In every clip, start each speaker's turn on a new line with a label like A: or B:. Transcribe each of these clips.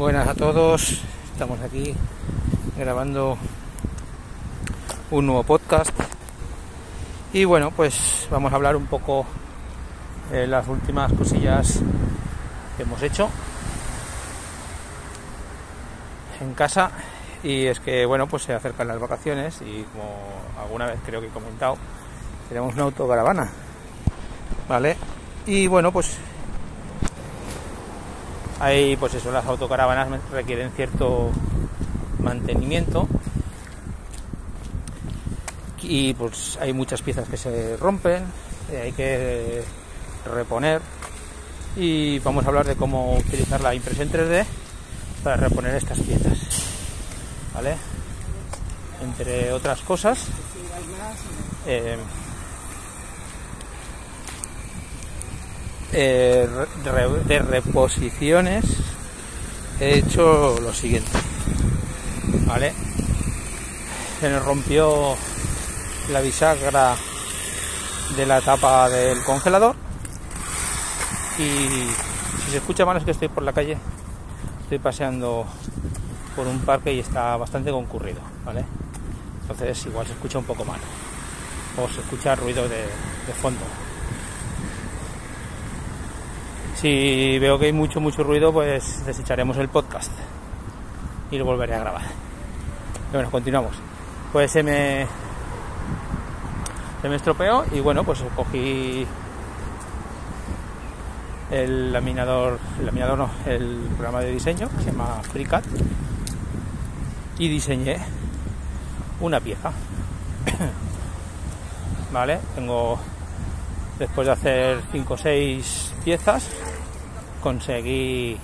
A: Buenas a todos, estamos aquí grabando un nuevo podcast. Y bueno, pues vamos a hablar un poco de las últimas cosillas que hemos hecho en casa. Y es que bueno, pues se acercan las vacaciones y como alguna vez creo que he comentado, tenemos una autocaravana, ¿vale? Y bueno, pues hay, pues eso, las autocaravanas requieren cierto mantenimiento y pues hay muchas piezas que se rompen, eh, hay que reponer y vamos a hablar de cómo utilizar la impresión 3D para reponer estas piezas, ¿vale? Entre otras cosas, eh, Eh, de reposiciones he hecho lo siguiente vale se nos rompió la bisagra de la tapa del congelador y si se escucha mal es que estoy por la calle estoy paseando por un parque y está bastante concurrido vale entonces igual se escucha un poco mal o se escucha ruido de, de fondo si veo que hay mucho, mucho ruido, pues desecharemos el podcast y lo volveré a grabar. bueno, continuamos. Pues se me, se me estropeó y bueno, pues cogí el laminador, el laminador no, el programa de diseño que se llama FreeCAD y diseñé una pieza. vale, tengo después de hacer 5 o 6 piezas conseguí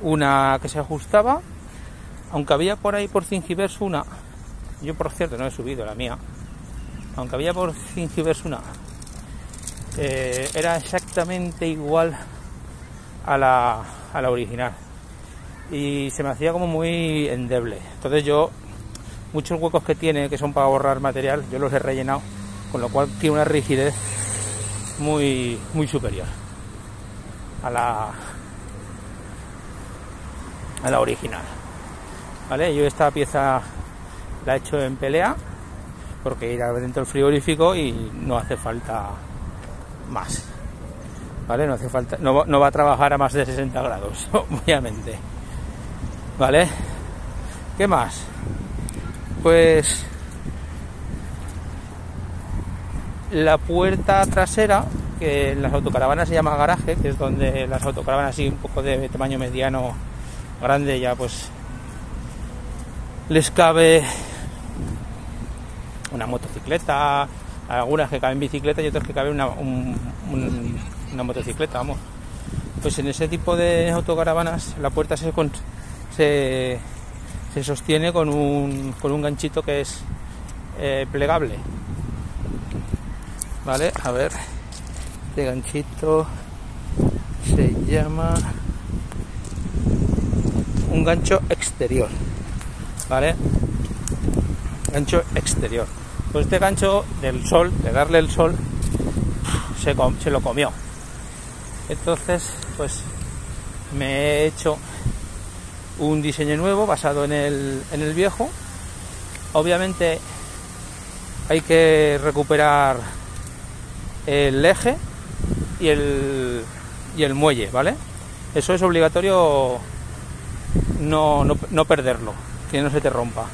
A: una que se ajustaba, aunque había por ahí por Thingiverse una, yo por cierto no he subido la mía, aunque había por Thingiverse una, eh, era exactamente igual a la, a la original. Y se me hacía como muy endeble. Entonces yo, muchos huecos que tiene que son para borrar material, yo los he rellenado, con lo cual tiene una rigidez muy, muy superior a la a la original. Vale yo esta pieza la he hecho en pelea porque irá dentro del frigorífico y no hace falta más. Vale no hace falta no, no va a trabajar a más de 60 grados obviamente. Vale qué más pues la puerta trasera que las autocaravanas se llama garaje, que es donde las autocaravanas así un poco de tamaño mediano, grande ya pues les cabe una motocicleta, algunas que caben bicicleta y otras que caben una, una motocicleta, vamos. Pues en ese tipo de autocaravanas la puerta se, se, se sostiene con un, con un ganchito que es eh, plegable. Vale, a ver. Este ganchito se llama un gancho exterior. ¿Vale? Gancho exterior. Pues este gancho del sol, de darle el sol, se, se lo comió. Entonces, pues me he hecho un diseño nuevo basado en el, en el viejo. Obviamente hay que recuperar el eje y el, y el muelle, ¿vale? Eso es obligatorio no, no, perderlo, que no se te rompa.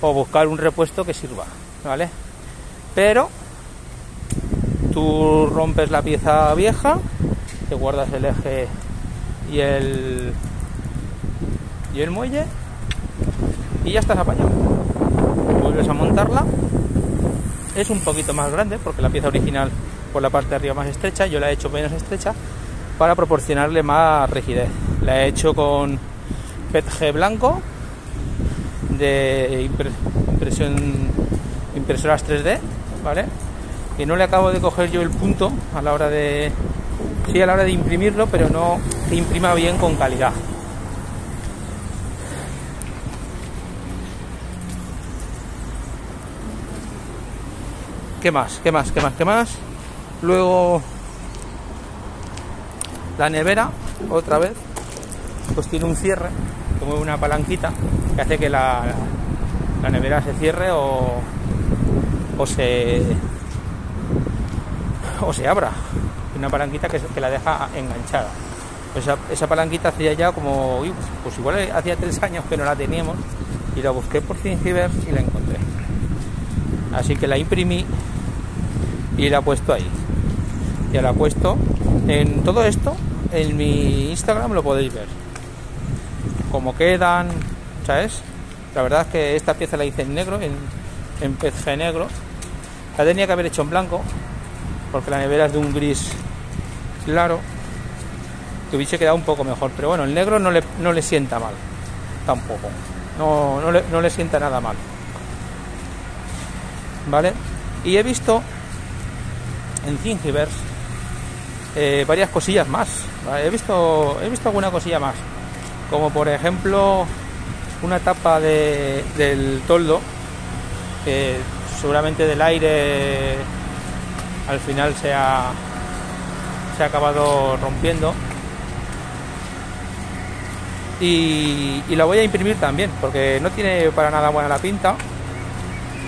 A: O buscar un repuesto que sirva, ¿vale? Pero tú rompes la pieza vieja, te guardas el eje y el y el muelle y ya estás apañado. Vuelves a montarla. Es un poquito más grande porque la pieza original por la parte de arriba más estrecha, yo la he hecho menos estrecha para proporcionarle más rigidez. La he hecho con PETG blanco de impresoras 3D, ¿vale? Que no le acabo de coger yo el punto a la hora de sí a la hora de imprimirlo, pero no imprima bien con calidad. ¿Qué más? ¿Qué más? ¿Qué más? ¿Qué más? Luego la nevera, otra vez. pues tiene un cierre, como una palanquita, que hace que la, nevera se cierre o, o se o se abra. Una palanquita que, la deja enganchada. Pues esa, esa, palanquita hacía ya como, uy, pues igual hacía tres años que no la teníamos y la busqué por Thingiverse y la encontré. Así que la imprimí y la he puesto ahí. Ya la he puesto en todo esto, en mi Instagram lo podéis ver. Cómo quedan, ¿sabes? La verdad es que esta pieza la hice en negro, en, en PCG negro. La tenía que haber hecho en blanco, porque la nevera es de un gris claro. Que hubiese quedado un poco mejor, pero bueno, el negro no le, no le sienta mal, tampoco. No, no, le, no le sienta nada mal. ¿Vale? Y he visto en Thingiverse eh, varias cosillas más. He visto he visto alguna cosilla más. Como por ejemplo una tapa de, del toldo que seguramente del aire al final se ha, se ha acabado rompiendo y, y, la voy a imprimir también porque no tiene para nada buena la pinta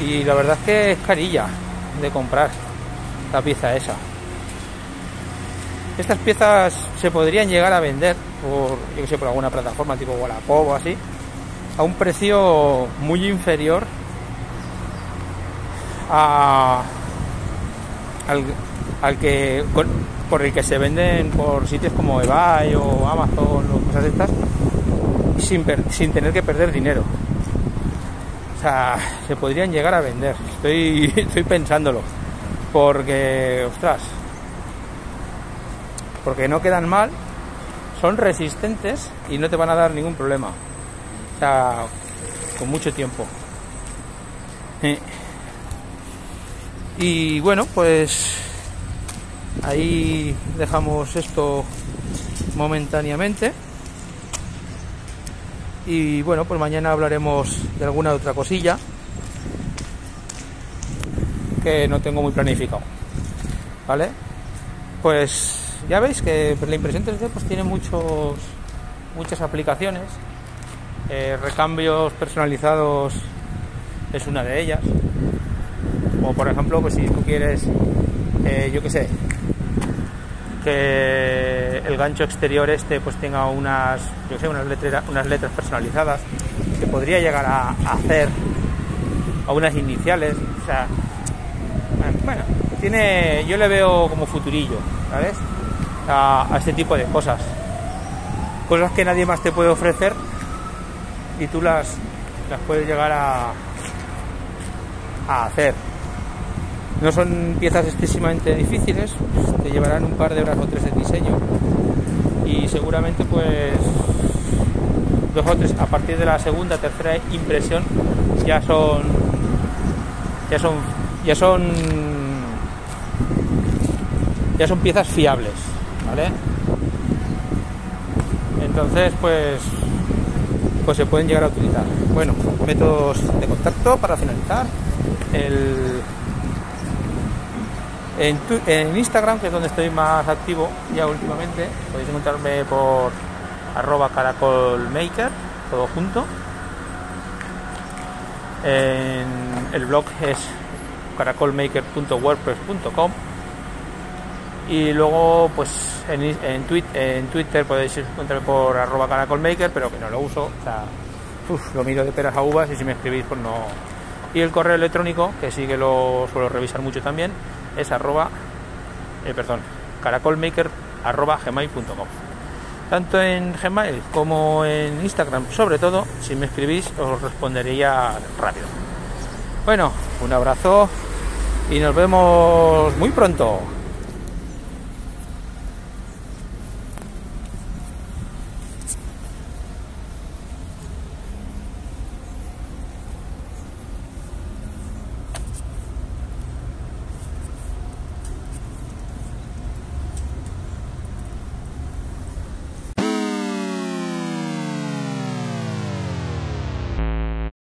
A: y la verdad es que es carilla de comprar la pieza esa estas piezas se podrían llegar a vender por, yo que sé, por alguna plataforma tipo Wallapop o así a un precio muy inferior al, que por el que se venden por sitios como eBay o Amazon o cosas estas sin, sin tener que perder dinero. O sea, se podrían llegar a vender. Estoy, estoy pensándolo. Porque, ostras, porque no quedan mal, son resistentes y no te van a dar ningún problema. O sea, con mucho tiempo. Eh. Y bueno, pues ahí dejamos esto momentáneamente. Y bueno, pues mañana hablaremos de alguna otra cosilla que no tengo muy planificado. ¿Vale? Pues ya veis que la impresión 3D pues tiene muchos muchas aplicaciones. Eh, recambios personalizados es una de ellas. O por ejemplo, pues si tú quieres, eh, yo qué sé, que el gancho exterior este pues tenga unas, yo sé, unas letras, unas letras personalizadas, que podría llegar a, hacer unas iniciales, o sea, bueno, tiene, yo le veo como futurillo, ¿sabes? A, este tipo de cosas. Cosas que nadie más te puede ofrecer y tú las, las puedes llegar a, a hacer. No son piezas excesivamente difíciles, te llevarán un par de horas o tres de diseño y seguramente pues dos o a partir de la segunda, tercera impresión ya son ya son ya son ya son piezas fiables, ¿vale? Entonces pues pues se pueden llegar a utilizar. Bueno, métodos de contacto para finalizar. El en, Instagram, que es donde estoy más activo ya últimamente, podéis encontrarme por arroba caracolmaker, todo junto. El blog es caracolmaker.wordpress.com y luego pues en, en, Twitter podéis encontrarme por arroba caracolmaker, pero que no lo uso, o sea, lo miro de peras a uvas y si me escribís pues no... Y el correo electrónico, que sí que lo suelo revisar mucho también, es arroba, eh, perdón, caracolmaker gmail.com. Tanto en Gmail como en Instagram, sobre todo, si me escribís os respondería rápido. Bueno, un abrazo y nos vemos muy pronto.